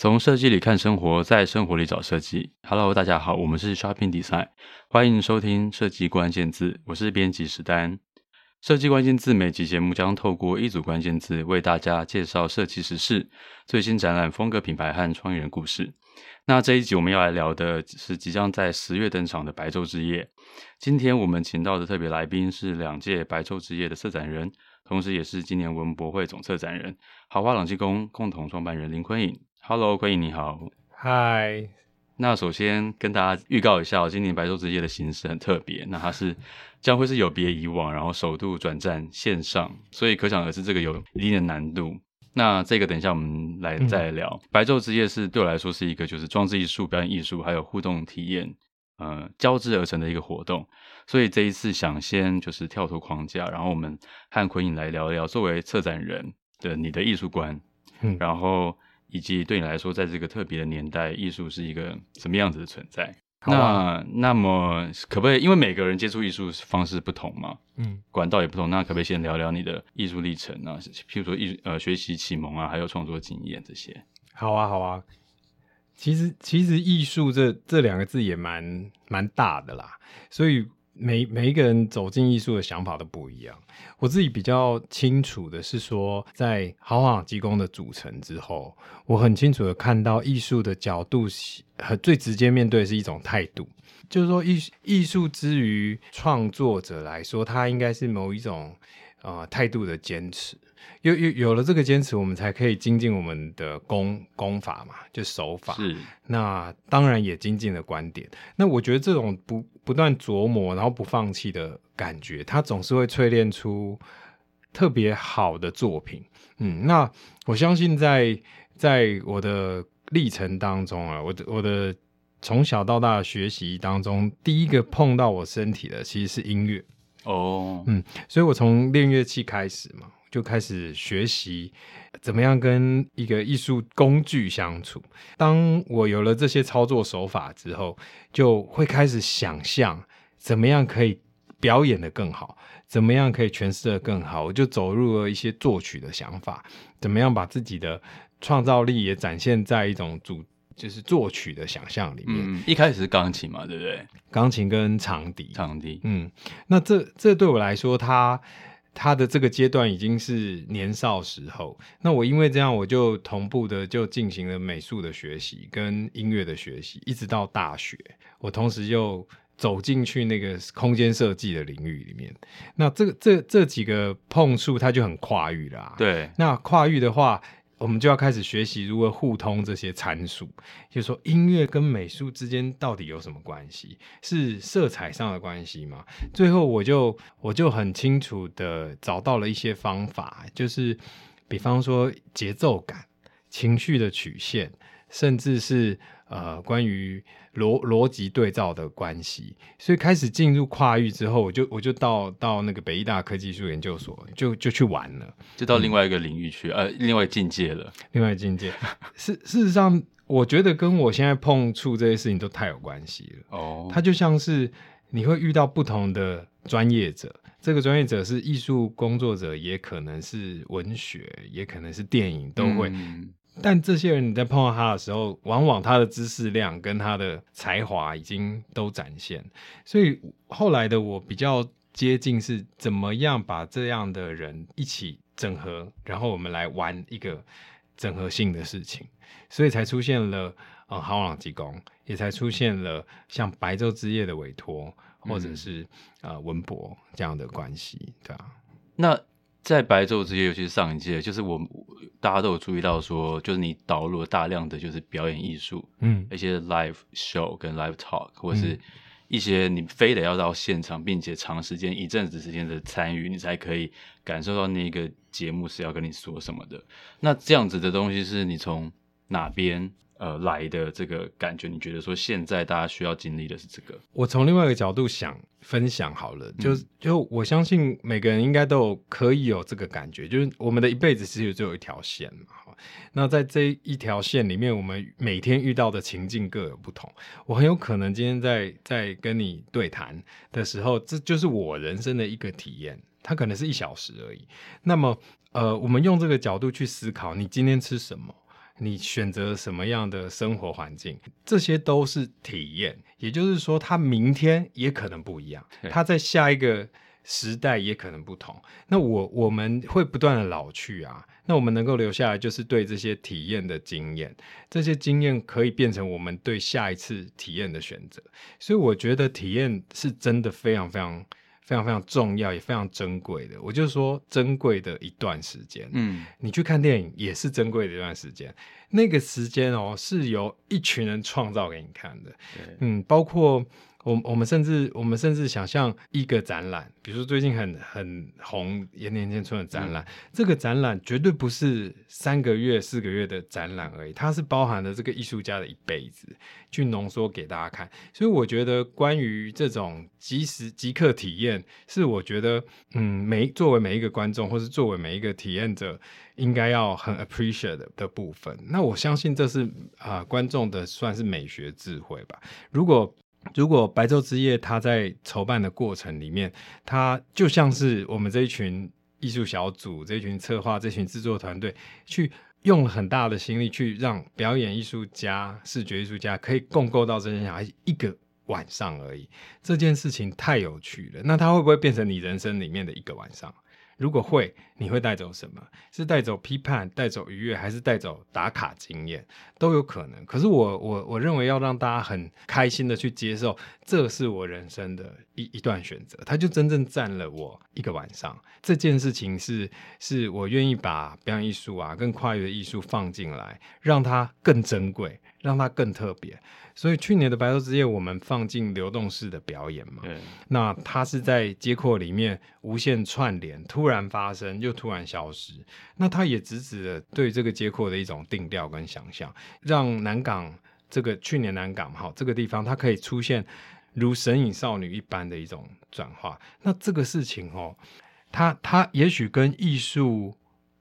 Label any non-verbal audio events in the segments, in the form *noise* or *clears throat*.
从设计里看生活，在生活里找设计。Hello，大家好，我们是 Shopping Design，欢迎收听设计关键字，我是编辑史丹。设计关键字每集节目将透过一组关键字为大家介绍设计时事、最新展览、风格品牌和创意人故事。那这一集我们要来聊的是即将在十月登场的白昼之夜。今天我们请到的特别来宾是两届白昼之夜的策展人，同时也是今年文博会总策展人，豪华朗机工共同创办人林坤颖。Hello，昆颖你好。嗨，那首先跟大家预告一下，今年白昼之夜的形式很特别，那它是将会是有别以往，然后首度转战线上，所以可想而知这个有一定的难度。那这个等一下我们来再来聊。嗯、白昼之夜是对我来说是一个就是装置艺术、表演艺术还有互动体验，呃，交织而成的一个活动。所以这一次想先就是跳脱框架，然后我们和奎影来聊一聊作为策展人的你的艺术观，嗯，然后。以及对你来说，在这个特别的年代，艺术是一个什么样子的存在？啊、那那么可不可以？因为每个人接触艺术方式不同嘛，嗯，管道也不同。那可不可以先聊聊你的艺术历程啊？譬如说艺呃学习启蒙啊，还有创作经验这些。好啊，好啊。其实其实艺术这这两个字也蛮蛮大的啦，所以。每每一个人走进艺术的想法都不一样。我自己比较清楚的是说，在豪华机工的组成之后，我很清楚的看到艺术的角度和最直接面对是一种态度，就是说艺艺术之于创作者来说，它应该是某一种啊态度的坚持。有有有了这个坚持，我们才可以精进我们的功功法嘛，就手法。是。那当然也精进了观点。那我觉得这种不不断琢磨，然后不放弃的感觉，它总是会淬炼出特别好的作品。嗯，那我相信在在我的历程当中啊，我的我的从小到大的学习当中，第一个碰到我身体的其实是音乐。哦，嗯，所以我从练乐器开始嘛。就开始学习怎么样跟一个艺术工具相处。当我有了这些操作手法之后，就会开始想象怎么样可以表演的更好，怎么样可以诠释的更好。我就走入了一些作曲的想法，怎么样把自己的创造力也展现在一种主，就是作曲的想象里面。嗯，一开始是钢琴嘛，对不对？钢琴跟长笛，长笛。嗯，那这这对我来说，它。他的这个阶段已经是年少时候，那我因为这样，我就同步的就进行了美术的学习跟音乐的学习，一直到大学，我同时又走进去那个空间设计的领域里面。那这个这这几个碰触，它就很跨域啦。对，那跨域的话。我们就要开始学习如何互通这些参数，就是说音乐跟美术之间到底有什么关系？是色彩上的关系吗？最后我就我就很清楚的找到了一些方法，就是比方说节奏感、情绪的曲线，甚至是。呃，关于逻逻辑对照的关系，所以开始进入跨域之后，我就我就到到那个北艺大科技艺术研究所，就就去玩了，就到另外一个领域去，嗯、呃，另外境界了。另外境界，*laughs* 事事实上，我觉得跟我现在碰触这些事情都太有关系了。哦，它就像是你会遇到不同的专业者，这个专业者是艺术工作者，也可能是文学，也可能是电影，都会。嗯但这些人你在碰到他的时候，往往他的知识量跟他的才华已经都展现，所以后来的我比较接近是怎么样把这样的人一起整合，然后我们来玩一个整合性的事情，所以才出现了呃好朗机工，也才出现了像白昼之夜的委托，或者是、嗯、呃文博这样的关系，对啊，那。在白昼之夜，尤其是上一届，就是我大家都有注意到说，就是你导入了大量的就是表演艺术，嗯，一些 live show 跟 live talk，或者是一些你非得要到现场，并且长时间一阵子时间的参与，你才可以感受到那个节目是要跟你说什么的。那这样子的东西是你从哪边？呃，来的这个感觉，你觉得说现在大家需要经历的是这个？我从另外一个角度想分享好了，就就我相信每个人应该都有可以有这个感觉，就是我们的一辈子其实只有一条线嘛。那在这一条线里面，我们每天遇到的情境各有不同。我很有可能今天在在跟你对谈的时候，这就是我人生的一个体验，它可能是一小时而已。那么，呃，我们用这个角度去思考，你今天吃什么？你选择什么样的生活环境，这些都是体验。也就是说，他明天也可能不一样，他在下一个时代也可能不同。那我我们会不断的老去啊。那我们能够留下来，就是对这些体验的经验，这些经验可以变成我们对下一次体验的选择。所以我觉得体验是真的非常非常非常非常重要，也非常珍贵的。我就说珍贵的一段时间，嗯，你去看电影也是珍贵的一段时间。那个时间哦，是由一群人创造给你看的，嗯，包括。我我们甚至我们甚至想象一个展览，比如说最近很很红延年千春的展览，嗯、这个展览绝对不是三个月四个月的展览而已，它是包含了这个艺术家的一辈子去浓缩给大家看。所以我觉得关于这种即时即刻体验，是我觉得嗯，每作为每一个观众或是作为每一个体验者，应该要很 appreciate 的部分。那我相信这是啊、呃、观众的算是美学智慧吧。如果如果白昼之夜，它在筹办的过程里面，它就像是我们这一群艺术小组、这一群策划、这群制作团队，去用了很大的心力，去让表演艺术家、视觉艺术家可以共构到这些小孩一个晚上而已。这件事情太有趣了，那它会不会变成你人生里面的一个晚上？如果会，你会带走什么？是带走批判、带走愉悦，还是带走打卡经验？都有可能。可是我我我认为要让大家很开心的去接受，这是我人生的一一段选择，它就真正占了我一个晚上。这件事情是是我愿意把表演艺术啊，跟跨越的艺术放进来，让它更珍贵，让它更特别。所以去年的白昼之夜，我们放进流动式的表演嘛，对那它是在街廓里面无限串联，突然发生又突然消失，那它也直指了对这个街廓的一种定调跟想象，让南港这个去年南港哈这个地方，它可以出现如神隐少女一般的一种转化。那这个事情哦，它它也许跟艺术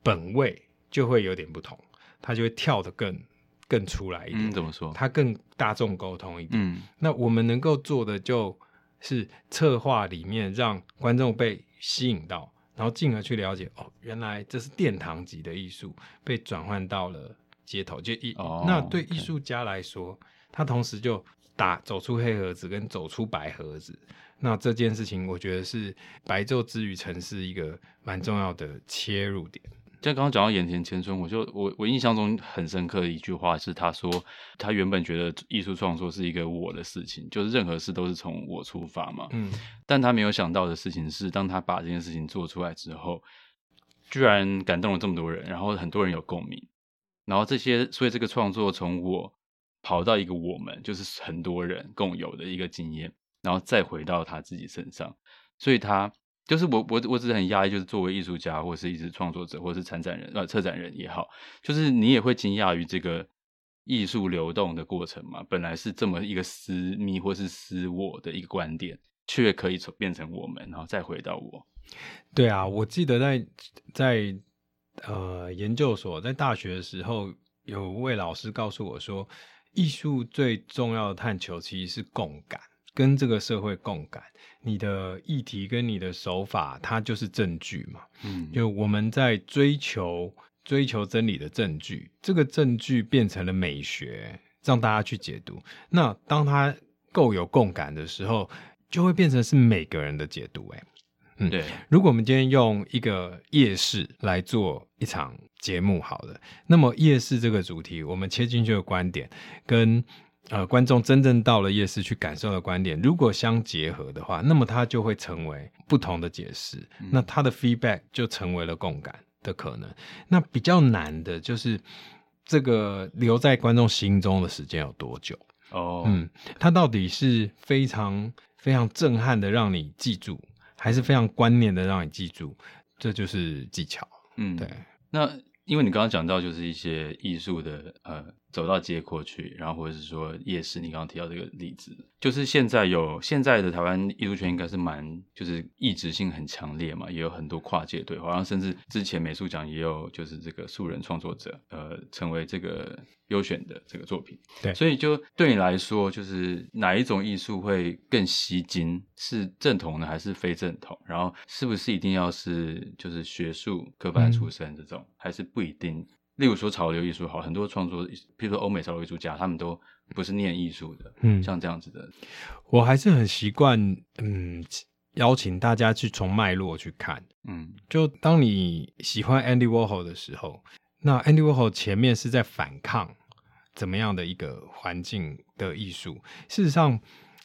本位就会有点不同，它就会跳得更。更出来一点，嗯，怎么说？它更大众沟通一点。嗯，那我们能够做的就是策划里面让观众被吸引到，然后进而去了解哦，原来这是殿堂级的艺术被转换到了街头，就艺。哦，那对艺术家来说他同时就打走出黑盒子跟走出白盒子。那这件事情，我觉得是白昼之于城市一个蛮重要的切入点。像刚刚讲到延田千春，我就我我印象中很深刻的一句话是，他说他原本觉得艺术创作是一个我的事情，就是任何事都是从我出发嘛。嗯，但他没有想到的事情是，当他把这件事情做出来之后，居然感动了这么多人，然后很多人有共鸣，然后这些，所以这个创作从我跑到一个我们，就是很多人共有的一个经验，然后再回到他自己身上，所以他。就是我我我只是很压抑，就是作为艺术家或是艺术创作者或是参展人呃策展人也好，就是你也会惊讶于这个艺术流动的过程嘛。本来是这么一个私密或是私我的一个观点，却可以变成我们，然后再回到我。对啊，我记得在在呃研究所，在大学的时候，有位老师告诉我说，艺术最重要的探求其实是共感。跟这个社会共感，你的议题跟你的手法，它就是证据嘛。嗯，就我们在追求追求真理的证据，这个证据变成了美学，让大家去解读。那当它够有共感的时候，就会变成是每个人的解读。哎，嗯，对。如果我们今天用一个夜市来做一场节目，好了，那么夜市这个主题，我们切进去的观点跟。呃，观众真正到了夜市去感受的观点，如果相结合的话，那么它就会成为不同的解释。嗯、那它的 feedback 就成为了共感的可能。那比较难的就是这个留在观众心中的时间有多久？哦，嗯，它到底是非常非常震撼的让你记住，还是非常观念的让你记住？这就是技巧。嗯，对。那因为你刚刚讲到就是一些艺术的呃。走到街廓去，然后或者是说夜市，你刚刚提到这个例子，就是现在有现在的台湾艺术圈应该是蛮就是异质性很强烈嘛，也有很多跨界对话，然后甚至之前美术奖也有就是这个素人创作者呃成为这个优选的这个作品。对，所以就对你来说，就是哪一种艺术会更吸睛？是正统的还是非正统？然后是不是一定要是就是学术科班出身这种，嗯、还是不一定？例如说潮流艺术，好，很多创作，譬如说欧美潮流艺术家，他们都不是念艺术的，嗯，像这样子的，我还是很习惯，嗯，邀请大家去从脉络去看，嗯，就当你喜欢 Andy Warhol 的时候，那 Andy Warhol 前面是在反抗怎么样的一个环境的艺术，事实上，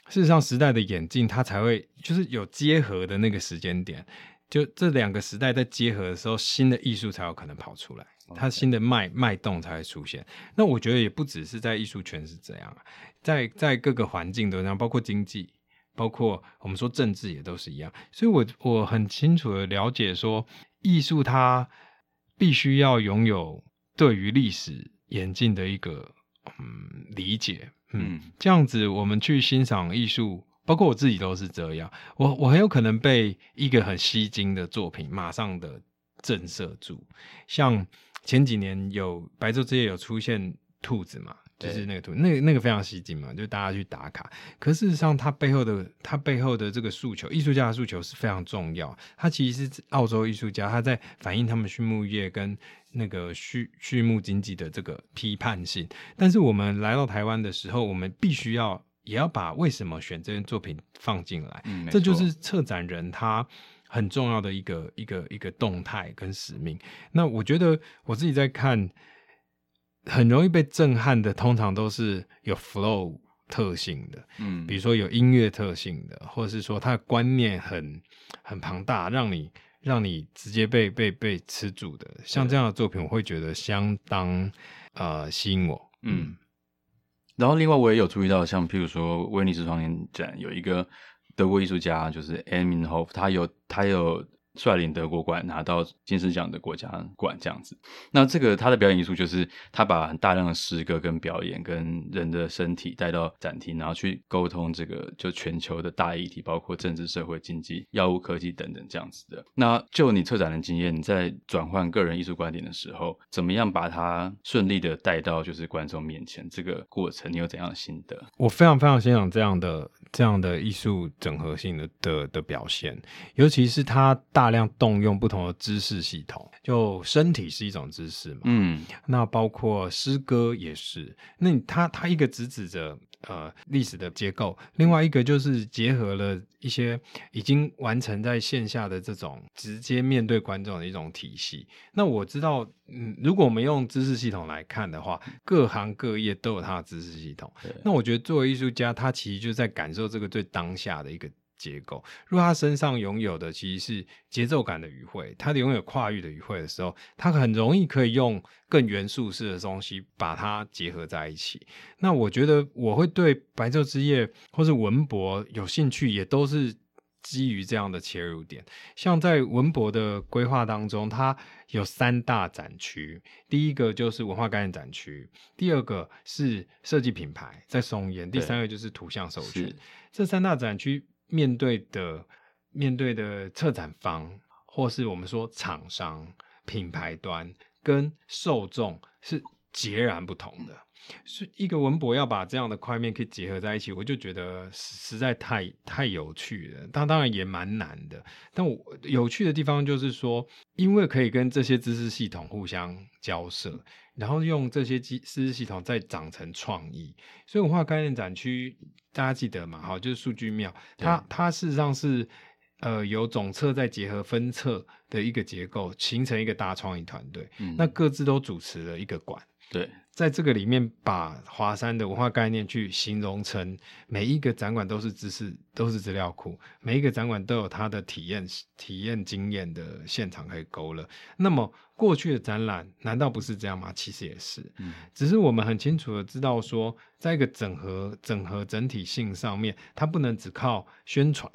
事实上时代的演进，它才会就是有结合的那个时间点。就这两个时代在结合的时候，新的艺术才有可能跑出来.它新的脉脉动才会出现。那我觉得也不只是在艺术圈是这样啊，在在各个环境都这样，包括经济，包括我们说政治也都是一样。所以我我很清楚的了解说，艺术它必须要拥有对于历史演进的一个嗯理解，嗯，嗯这样子我们去欣赏艺术。包括我自己都是这样，我我很有可能被一个很吸睛的作品马上的震慑住。像前几年有白昼之夜有出现兔子嘛，就是那个兔，那个那个非常吸睛嘛，就大家去打卡。可事实上，它背后的它背后的这个诉求，艺术家的诉求是非常重要。他其实是澳洲艺术家，他在反映他们畜牧业跟那个畜畜牧经济的这个批判性。但是我们来到台湾的时候，我们必须要。也要把为什么选这件作品放进来，嗯，这就是策展人他很重要的一个一个一个动态跟使命。那我觉得我自己在看，很容易被震撼的，通常都是有 flow 特性的，嗯，比如说有音乐特性的，或者是说他的观念很很庞大，让你让你直接被被被吃住的，像这样的作品，我会觉得相当呃吸引我，嗯。然后，另外我也有注意到，像譬如说威尼斯双年展有一个德国艺术家，就是 Eminhof，他有他有。率领德国馆拿到金狮奖的国家馆这样子，那这个他的表演艺术就是他把很大量的诗歌跟表演跟人的身体带到展厅，然后去沟通这个就全球的大议题，包括政治、社会、经济、药物、科技等等这样子的。那就你策展的经验，你在转换个人艺术观点的时候，怎么样把它顺利的带到就是观众面前？这个过程你有怎样的心得？我非常非常欣赏这样的这样的艺术整合性的的的表现，尤其是他大。量动用不同的知识系统，就身体是一种知识嘛，嗯，那包括诗歌也是。那他他一个直指着呃历史的结构，另外一个就是结合了一些已经完成在线下的这种直接面对观众的一种体系。那我知道，嗯，如果我们用知识系统来看的话，各行各业都有它的知识系统。那我觉得作为艺术家，他其实就在感受这个最当下的一个。结构，如果他身上拥有的其实是节奏感的语汇，他拥有跨域的语汇的时候，他很容易可以用更元素式的东西把它结合在一起。那我觉得我会对白昼之夜或是文博有兴趣，也都是基于这样的切入点。像在文博的规划当中，它有三大展区，第一个就是文化概念展区，第二个是设计品牌在松烟，第三个就是图像授权。这三大展区。面对的面对的策展方，或是我们说厂商、品牌端跟受众是截然不同的。是一个文博要把这样的块面可以结合在一起，我就觉得实在太太有趣了。但当然也蛮难的。但我有趣的地方就是说，因为可以跟这些知识系统互相交涉，然后用这些知识系统再长成创意。所以文化概念展区大家记得嘛？好，就是数据庙，它它事实上是呃有总策再结合分策的一个结构，形成一个大创意团队。嗯，那各自都主持了一个馆。对，在这个里面，把华山的文化概念去形容成每一个展馆都是知识，都是资料库，每一个展馆都有它的体验、体验经验的现场可以勾勒。那么过去的展览难道不是这样吗？其实也是，嗯，只是我们很清楚的知道说，在一个整合、整合整体性上面，它不能只靠宣传，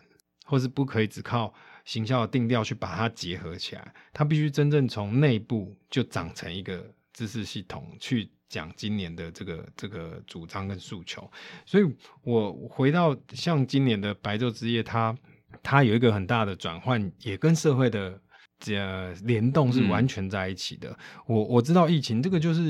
或是不可以只靠行销的定调去把它结合起来，它必须真正从内部就长成一个。知识系统去讲今年的这个这个主张跟诉求，所以我回到像今年的白昼之夜，它它有一个很大的转换，也跟社会的这联动是完全在一起的。嗯、我我知道疫情这个就是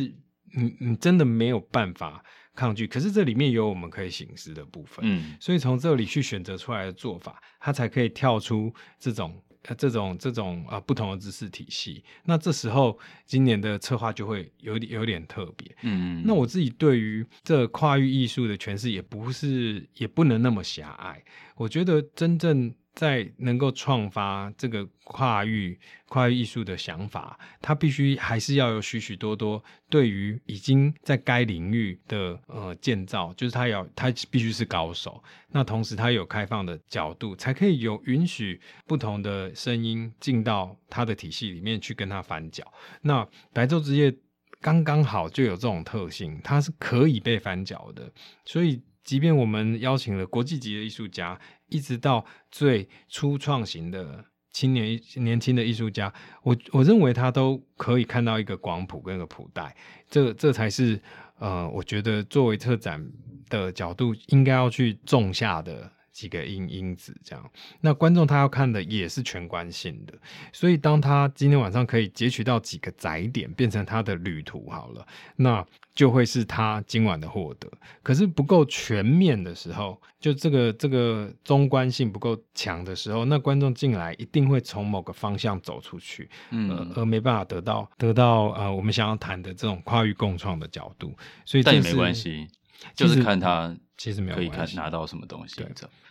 你你真的没有办法抗拒，可是这里面有我们可以省思的部分，嗯，所以从这里去选择出来的做法，它才可以跳出这种。这种这种啊、呃、不同的知识体系。那这时候今年的策划就会有点有点特别。嗯，那我自己对于这跨域艺术的诠释也不是也不能那么狭隘。我觉得真正。在能够创发这个跨域跨域艺术的想法，他必须还是要有许许多多对于已经在该领域的呃建造，就是他要他必须是高手。那同时他有开放的角度，才可以有允许不同的声音进到他的体系里面去跟他翻搅。那白昼之夜刚刚好就有这种特性，它是可以被翻搅的。所以，即便我们邀请了国际级的艺术家。一直到最初创型的青年年轻的艺术家，我我认为他都可以看到一个广谱跟一个谱带，这这才是呃，我觉得作为特展的角度应该要去种下的。几个因因子这样，那观众他要看的也是全观性的，所以当他今天晚上可以截取到几个载点，变成他的旅途好了，那就会是他今晚的获得。可是不够全面的时候，就这个这个中观性不够强的时候，那观众进来一定会从某个方向走出去，嗯，而，而没办法得到得到呃我们想要谈的这种跨域共创的角度。所以这但也没关系，就是看他其实没有可以看拿到什么东西。对。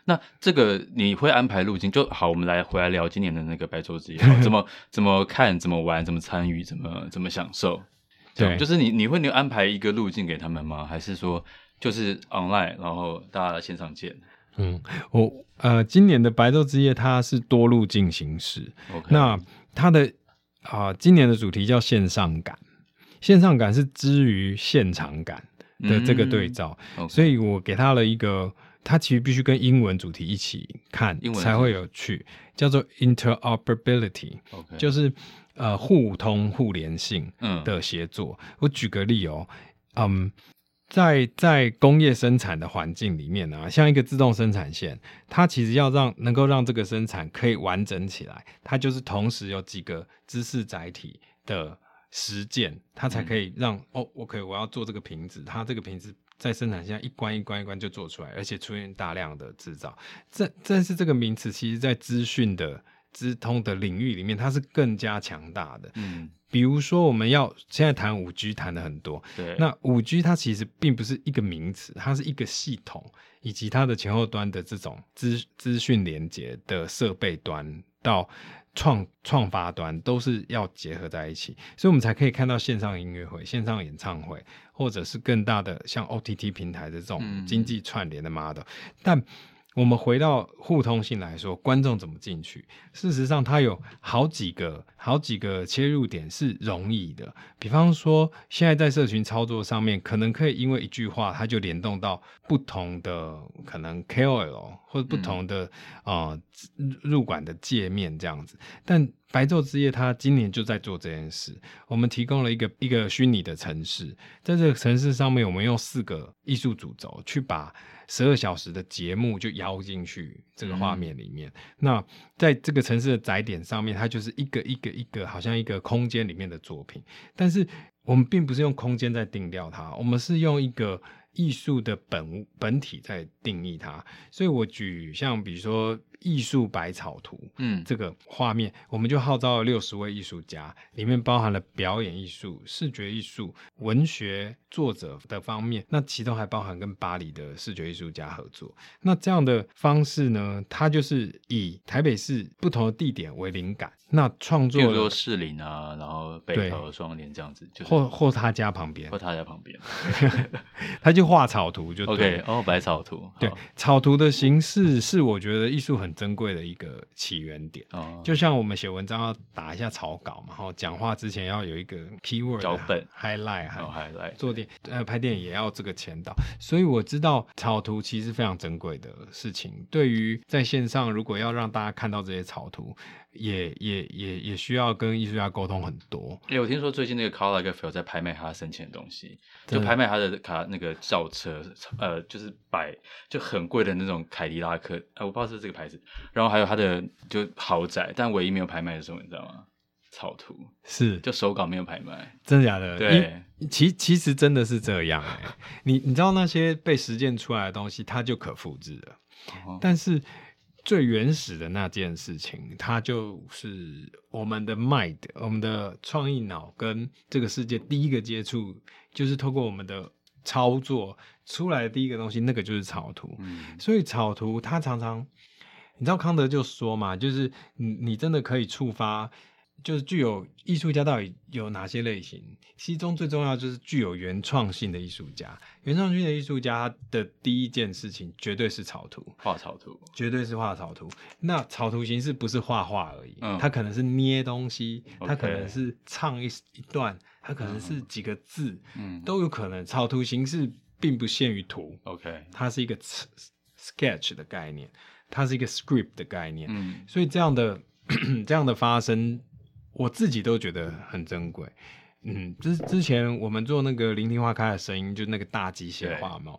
那这个你会安排路径就好，我们来回来聊今年的那个白昼之夜，*laughs* 怎么怎么看，怎么玩，怎么参与，怎么怎么享受。对，就是你你会你安排一个路径给他们吗？还是说就是 online，然后大家来线上见？嗯，我呃，今年的白昼之夜它是多路径形式。那它的啊、呃，今年的主题叫线上感，线上感是之于现场感的这个对照.所以我给他了一个。它其实必须跟英文主题一起看才会有趣，叫做 interoperability，Okay. 就是呃互通互联性的协作。嗯、我举个例哦，嗯，在在工业生产的环境里面呢、啊，像一个自动生产线，它其实要让能够让这个生产可以完整起来，它就是同时有几个知识载体的实践，它才可以让、嗯、哦，我可以我要做这个瓶子，它这个瓶子。在生产线一关一关一关就做出来，而且出现大量的制造。这但是这个名词，其实在资讯的资通的领域里面，它是更加强大的。嗯，比如说我们要现在谈五 G，谈的很多。对，那五 G 它其实并不是一个名词，它是一个系统，以及它的前后端的这种资资讯连接的设备端到。创创发端都是要结合在一起，所以我们才可以看到线上音乐会、线上演唱会，或者是更大的像 OTT 平台的这种经济串联的 model，嗯。但我们回到互通性来说，观众怎么进去？事实上，它有好几个、好几个切入点是容易的。比方说，现在在社群操作上面，可能可以因为一句话，它就联动到不同的可能 KOL 或者不同的啊、嗯呃、入馆的界面这样子。但白昼之夜，它今年就在做这件事。我们提供了一个一个虚拟的城市，在这个城市上面，我们用四个艺术主轴去把。十二小时的节目就邀进去这个画面里面。嗯、那在这个城市的载点上面，它就是一个一个一个，好像一个空间里面的作品。但是我们并不是用空间在定调它，我们是用一个艺术的本本体在定义它。所以我举像比如说。艺术百草图，嗯，这个画面我们就号召了六十位艺术家，里面包含了表演艺术、视觉艺术、文学作者的方面，那其中还包含跟巴黎的视觉艺术家合作。那这样的方式呢，它就是以台北市不同的地点为灵感，那创作，比如说士林啊，然后北投双连这样子，就是、或或他家旁边，或他家旁边，*laughs* 他就画草图就对 OK 哦，百草图，对，草图的形式是我觉得艺术很。珍贵的一个起源点，哦、就像我们写文章要打一下草稿嘛，然后讲话之前要有一个 keyword 脚本 highlight，还有 highlight，做电呃拍电影也要这个前导，所以我知道草图其实非常珍贵的事情。对于在线上，如果要让大家看到这些草图。也也也也需要跟艺术家沟通很多。哎、欸，我听说最近那个 Karl Lagerfeld 在拍卖他生前的东西，就拍卖他的卡那个轿车，呃，就是摆就很贵的那种凯迪拉克，呃，我不知道是这个牌子。然后还有他的就豪宅，但唯一没有拍卖的时候，你知道吗？草图是就手稿没有拍卖，真的假的？对，其其实真的是这样哎、欸。你你知道那些被实践出来的东西，它就可复制了，但是。最原始的那件事情，它就是我们的 mind，我们的创意脑跟这个世界第一个接触，就是透过我们的操作出来的第一个东西，那个就是草图。嗯，所以草图它常常，你知道康德就说嘛，就是你你真的可以触发。就是具有艺术家到底有哪些类型？其中最重要就是具有原创性的艺术家。原创性的艺术家的第一件事情绝对是草图，画草图，绝对是画草图。那草图形式不是画画而已，嗯，它可能是捏东西，它可能是唱一一段，它可能是几个字，嗯，都有可能。草图形式并不限于图，OK，它是一个 sketch 的概念，它是一个 script 的概念，嗯，所以这样的 *clears throat* 这样的发生。我自己都觉得很珍贵，嗯，之之前我们做那个聆听花开的声音，就那个大机械化嘛，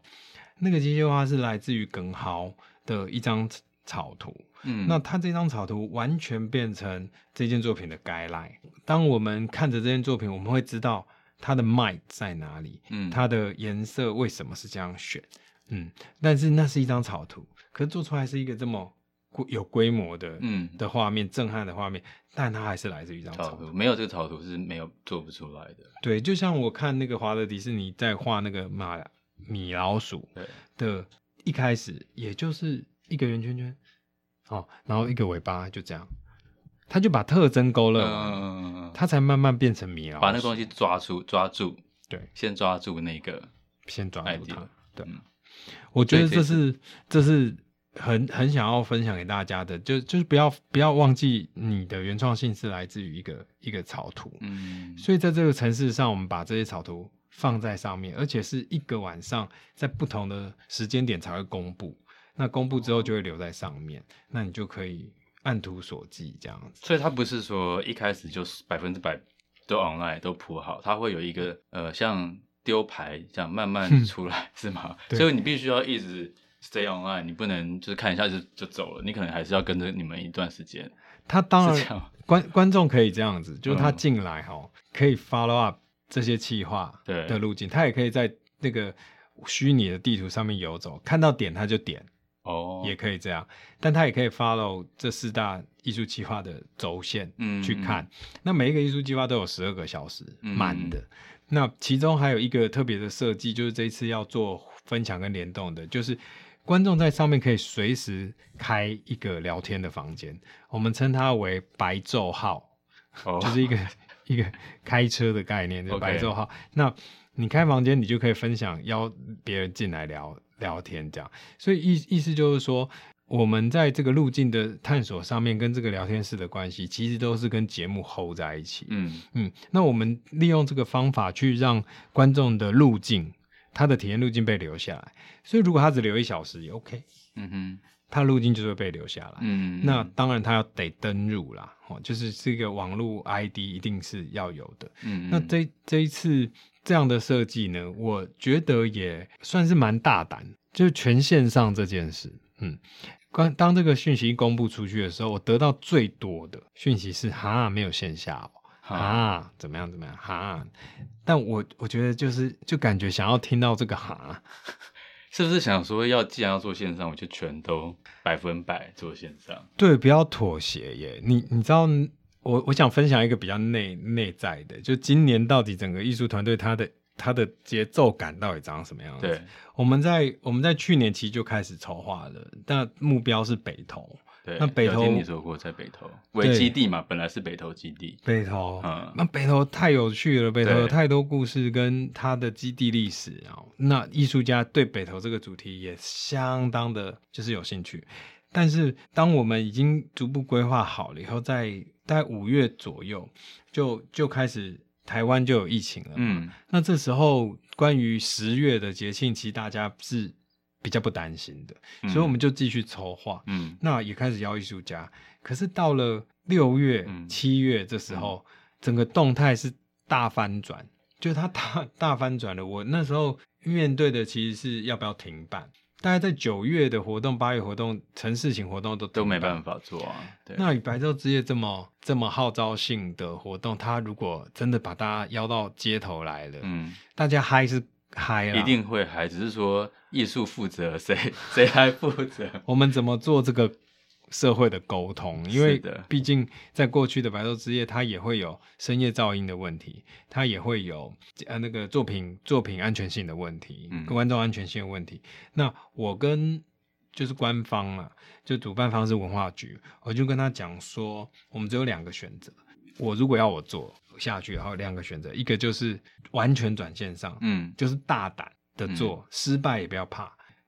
那个机械化是来自于耿豪的一张草图，嗯，那他这张草图完全变成这件作品的 guideline。当我们看着这件作品，我们会知道它的脉在哪里，嗯，它的颜色为什么是这样选，嗯，但是那是一张草图，可是做出来是一个这么。有规模的，嗯，的画面，震撼的画面，但它还是来自于一张草图。没有这个草图是没有做不出来的。对，就像我看那个华德迪士尼在画那个马米老鼠的，一开始也就是一个圆圈圈，哦，然后一个尾巴，就这样，他就把特征勾勒，嗯，他才慢慢变成米老鼠，把那个东西抓住，抓住，对，先抓住那个，先抓住它，对，我觉得这是，这是。很很想要分享给大家的，就就是不要不要忘记你的原创性是来自于一个一个草图，嗯，所以在这个城市上，我们把这些草图放在上面，而且是一个晚上在不同的时间点才会公布，那公布之后就会留在上面，那你就可以按图索骥这样子。所以它不是说一开始就是百分之百都 online 都铺好，它会有一个呃像丢牌这样慢慢出来 *laughs* 是吗？所以你必须要一直。Stay online，你不能就是看一下就就走了，你可能还是要跟着你们一段时间。他当然观 *laughs* 观众可以这样子，就是他进来哈、嗯，可以 follow up 这些企划的路径，他也可以在那个虚拟的地图上面游走，看到点他就点哦，也可以这样。但他也可以 follow 这四大艺术计划的轴线嗯去看。嗯、那每一个艺术计划都有十二个小时满、嗯、的。那其中还有一个特别的设计，就是这一次要做分享跟联动的，就是。观众在上面可以随时开一个聊天的房间，我们称它为“白昼号”，哦，就是一个 *laughs* 一个开车的概念，就白昼号。那你开房间，你就可以分享，邀别人进来聊聊天，这样。所以意意思就是说，我们在这个路径的探索上面，跟这个聊天室的关系，其实都是跟节目 hold 在一起。嗯嗯，那我们利用这个方法去让观众的路径。他的体验路径被留下来，所以如果他只留一小时也 OK，嗯哼，他路径就会被留下来，嗯，那当然他要得登入啦，哦，就是这个网络 ID 一定是要有的，嗯，那这这一次这样的设计呢，我觉得也算是蛮大胆，就是全线上这件事，嗯，当当这个讯息公布出去的时候，我得到最多的讯息是哈，没有线下哦。啊，怎么样？怎么样？哈，但我我觉得就是就感觉想要听到这个哈，是不是想说要既然要做线上，我就全都百分百做线上？对，不要妥协耶。你你知道，我我想分享一个比较内内在的，就今年到底整个艺术团队它的它的节奏感到底长什么样子？对，我们在我们在去年其实就开始筹划了，但目标是北投。对，那北投听你说过在北投为基地嘛，本来是北投基地。北投，嗯，那北投太有趣了，北投有太多故事跟它的基地历史啊。那艺术家对北投这个主题也相当的，就是有兴趣。但是当我们已经逐步规划好了以后，在大概五月左右就就开始台湾就有疫情了。嗯，那这时候关于十月的节庆，其实大家是。比较不担心的，所以我们就继续筹划。嗯，那也开始邀艺术家。可是到了六月、嗯、七月这时候，嗯、整个动态是大翻转，就它大大翻转了。我那时候面对的其实是要不要停办。大概在九月的活动、八月活动、城市型活动都都没办法做啊。对，那以白昼之夜这么这么号召性的活动，它如果真的把大家邀到街头来了，嗯，大家嗨是。嗨，一定会嗨，只是说艺术负责谁 *laughs* 谁来负责？我们怎么做这个社会的沟通，因为毕竟在过去的白昼之夜，它也会有深夜噪音的问题，它也会有呃那个作品作品安全性的问题，跟观众安全性的问题。嗯、那我跟就是官方啊，就主办方是文化局，我就跟他讲说，我们只有两个选择。我如果要我做下去，然后两个选择，一个就是完全转线上，嗯，就是大胆的做，嗯、失败也不要怕；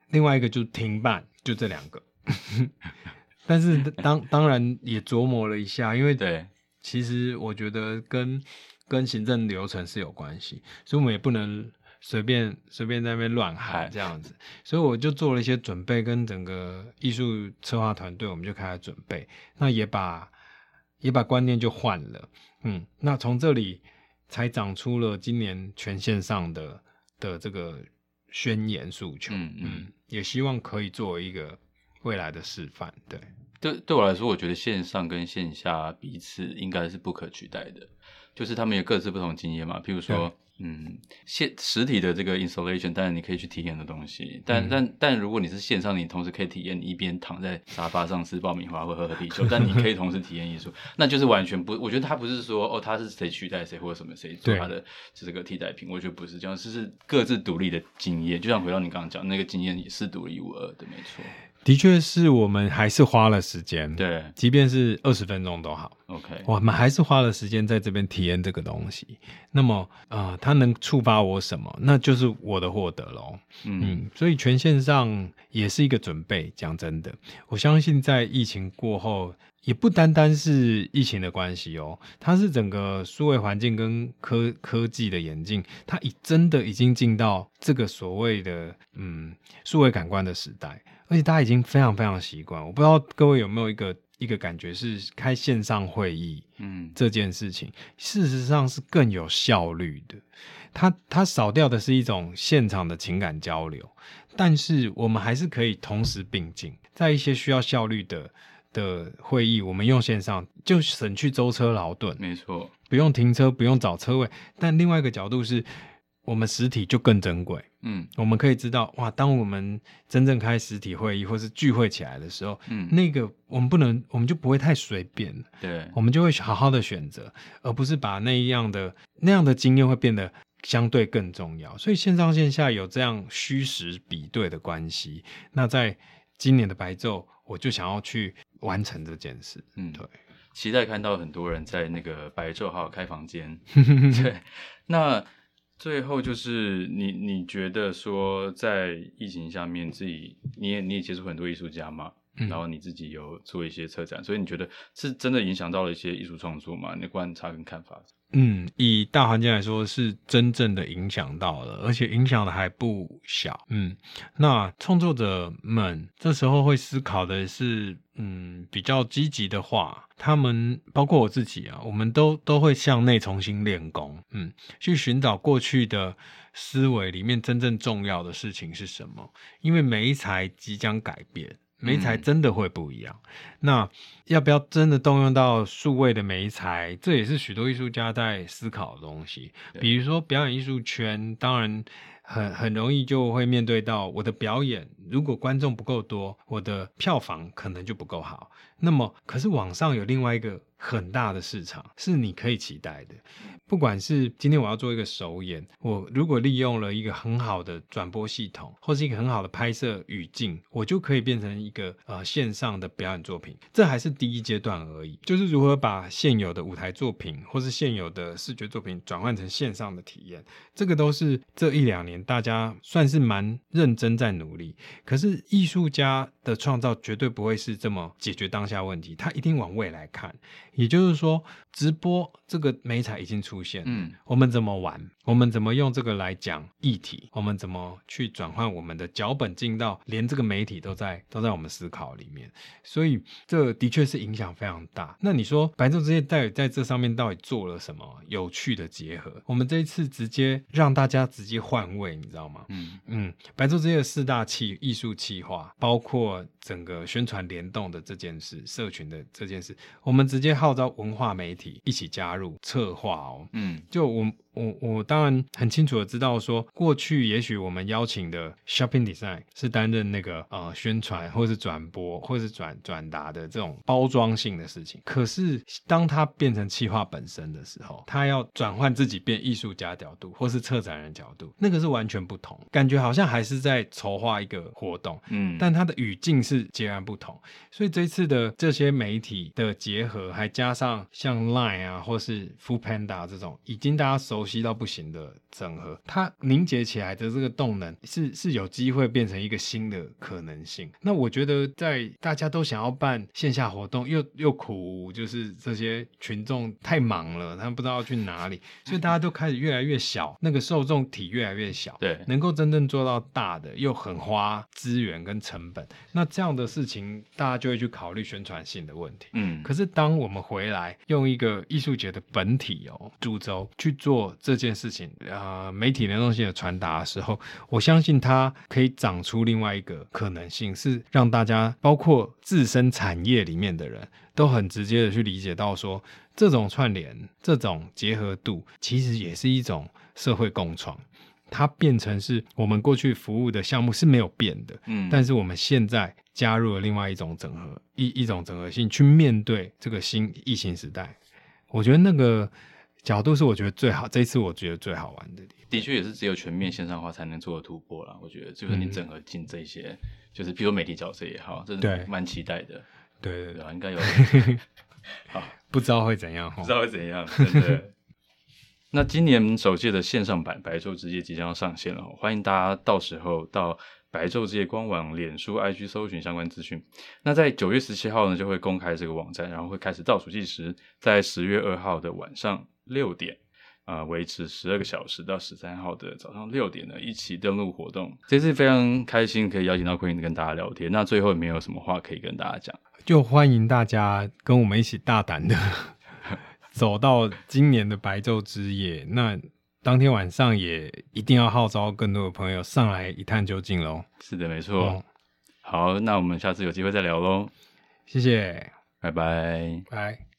另外一个就是停办，就这两个。*laughs* 但是当当然也琢磨了一下，因为对，其实我觉得跟跟行政流程是有关系，所以我们也不能。随便随便在那边乱喊这样子，所以我就做了一些准备，跟整个艺术策划团队，我们就开始准备。那也把也把观念就换了，嗯，那从这里才长出了今年全线上的的这个宣言诉求，嗯嗯，也希望可以作为一个未来的示范。对，对对我来说，我觉得线上跟线下彼此应该是不可取代的，就是他们有各自不同经验嘛，譬如说。嗯，现实体的这个 installation，当然你可以去体验的东西，但、嗯、但但如果你是线上，你同时可以体验，你一边躺在沙发上吃爆米花或喝喝啤酒，但你可以同时体验艺术，*laughs* 那就是完全不，我觉得他不是说哦，他是谁取代谁或者什么谁做他的这个替代品，我觉得不是这样，是是各自独立的经验，就像回到你刚刚讲那个经验也是独一无二的，没错。的确是我们还是花了时间，对，即便是二十分钟都好，OK，我们还是花了时间在这边体验这个东西。那么，呃，它能触发我什么？那就是我的获得喽。嗯，嗯，所以全线上也是一个准备。讲真的，我相信在疫情过后，也不单单是疫情的关系哦，它是整个数位环境跟科科技的演进，它已真的已经进到这个所谓的嗯数位感官的时代。而且大家已经非常非常习惯，我不知道各位有没有一个一个感觉是开线上会议，嗯，这件事情事实上是更有效率的。它它少掉的是一种现场的情感交流，但是我们还是可以同时并进，在一些需要效率的的会议，我们用线上就省去舟车劳顿，没错，不用停车，不用找车位。但另外一个角度是。我们实体就更珍贵，嗯，我们可以知道，哇，当我们真正开实体会议或是聚会起来的时候，嗯，那个我们不能，我们就不会太随便，对，我们就会好好的选择，而不是把那样的那样的经验会变得相对更重要。所以线上线下有这样虚实比对的关系。那在今年的白昼，我就想要去完成这件事，嗯，对，期待看到很多人在那个白昼好好开房间，*laughs* 对，那。最后就是你，你觉得说在疫情下面，自己你也你也接触很多艺术家吗，然后你自己有做一些策展，所以你觉得是真的影响到了一些艺术创作吗？你的观察跟看法？嗯，以大环境来说，是真正的影响到了，而且影响的还不小。嗯，那创作者们这时候会思考的是，嗯，比较积极的话，他们包括我自己啊，我们都都会向内重新练功，嗯，去寻找过去的思维里面真正重要的事情是什么，因为每一才即将改变。媒材真的会不一样，嗯、那要不要真的动用到数位的媒材？这也是许多艺术家在思考的东西。比如说表演艺术圈，当然很很容易就会面对到我的表演，如果观众不够多，我的票房可能就不够好。那么，可是网上有另外一个很大的市场，是你可以期待的。不管是今天我要做一个首演，我如果利用了一个很好的转播系统，或是一个很好的拍摄语境，我就可以变成一个呃线上的表演作品。这还是第一阶段而已，就是如何把现有的舞台作品或是现有的视觉作品转换成线上的体验。这个都是这一两年大家算是蛮认真在努力。可是艺术家的创造绝对不会是这么解决当下问题，他一定往未来看。也就是说，直播这个美彩已经出现，嗯，我们怎么玩？我们怎么用这个来讲议题？我们怎么去转换我们的脚本进到连这个媒体都在都在我们思考里面？所以这的确是影响非常大。那你说白昼之夜在在这上面到底做了什么有趣的结合？我们这一次直接让大家直接换位，你知道吗？嗯嗯，白昼之夜的四大气艺术气化，包括整个宣传联动的这件事，社群的这件事，我们直接号召文化媒体一起加入策划哦。嗯，就我我我当然很清楚的知道说，过去也许我们邀请的 shopping design 是担任那个呃宣传或是转播或是转转达的这种包装性的事情。可是当它变成企划本身的时候，它要转换自己变艺术家角度或是策展人角度，那个是完全不同，感觉好像还是在筹划一个活动，嗯，但它的语境是截然不同。所以这次的这些媒体的结合，还加上像 Line 啊或是 Foodpanda 这种已经大家熟悉到不行的整合，它凝结起来的这个动能是是有机会变成一个新的可能性。那我觉得在大家都想要办线下活动，又又苦，就是这些群众太忙了，他们不知道要去哪里，所以大家都开始越来越小，那个受众体越来越小，对，能够真正做到大的又很花资源跟成本，那这样的事情大家就会去考虑宣传性的问题。嗯，可是当我们回来用一个艺术节的本体哦主轴去做这件事情，呃，媒体联动性的传达的时候，*laughs* 我相信它可以长出另外一个可能性，是让大家包括自身产业里面的人都很直接的去理解到说，这种串联、这种结合度，其实也是一种社会共创。它变成是我们过去服务的项目是没有变的，嗯，但是我们现在加入了另外一种整合，一一种整合性去面对这个新疫情时代。我觉得那个角度是我觉得最好，这一次我觉得最好玩的。的确也是只有全面线上化才能做的突破了。我觉得就是你整合进这些，嗯、就是比如媒体角色也好，这是蛮期待的。对对对，应该有。*laughs* 好，不知道会怎样，不知道会怎样，真的。*laughs* 那今年首届的线上版白昼之夜即将要上线了，欢迎大家到时候到白昼之夜官网、脸书、IG 搜寻相关资讯。那在九月十七号呢，就会公开这个网站，然后会开始倒数计时，在十月二号的晚上六点，啊、呃，维持十二个小时到十三号的早上六点呢，一起登录活动。这次非常开心可以邀请到 Queen 跟大家聊天。那最后有没有什么话可以跟大家讲？就欢迎大家跟我们一起大胆的。*laughs* 走到今年的白昼之夜，那当天晚上也一定要号召更多的朋友上来一探究竟喽。是的，没错。哦、好，那我们下次有机会再聊喽。谢谢，拜拜，拜。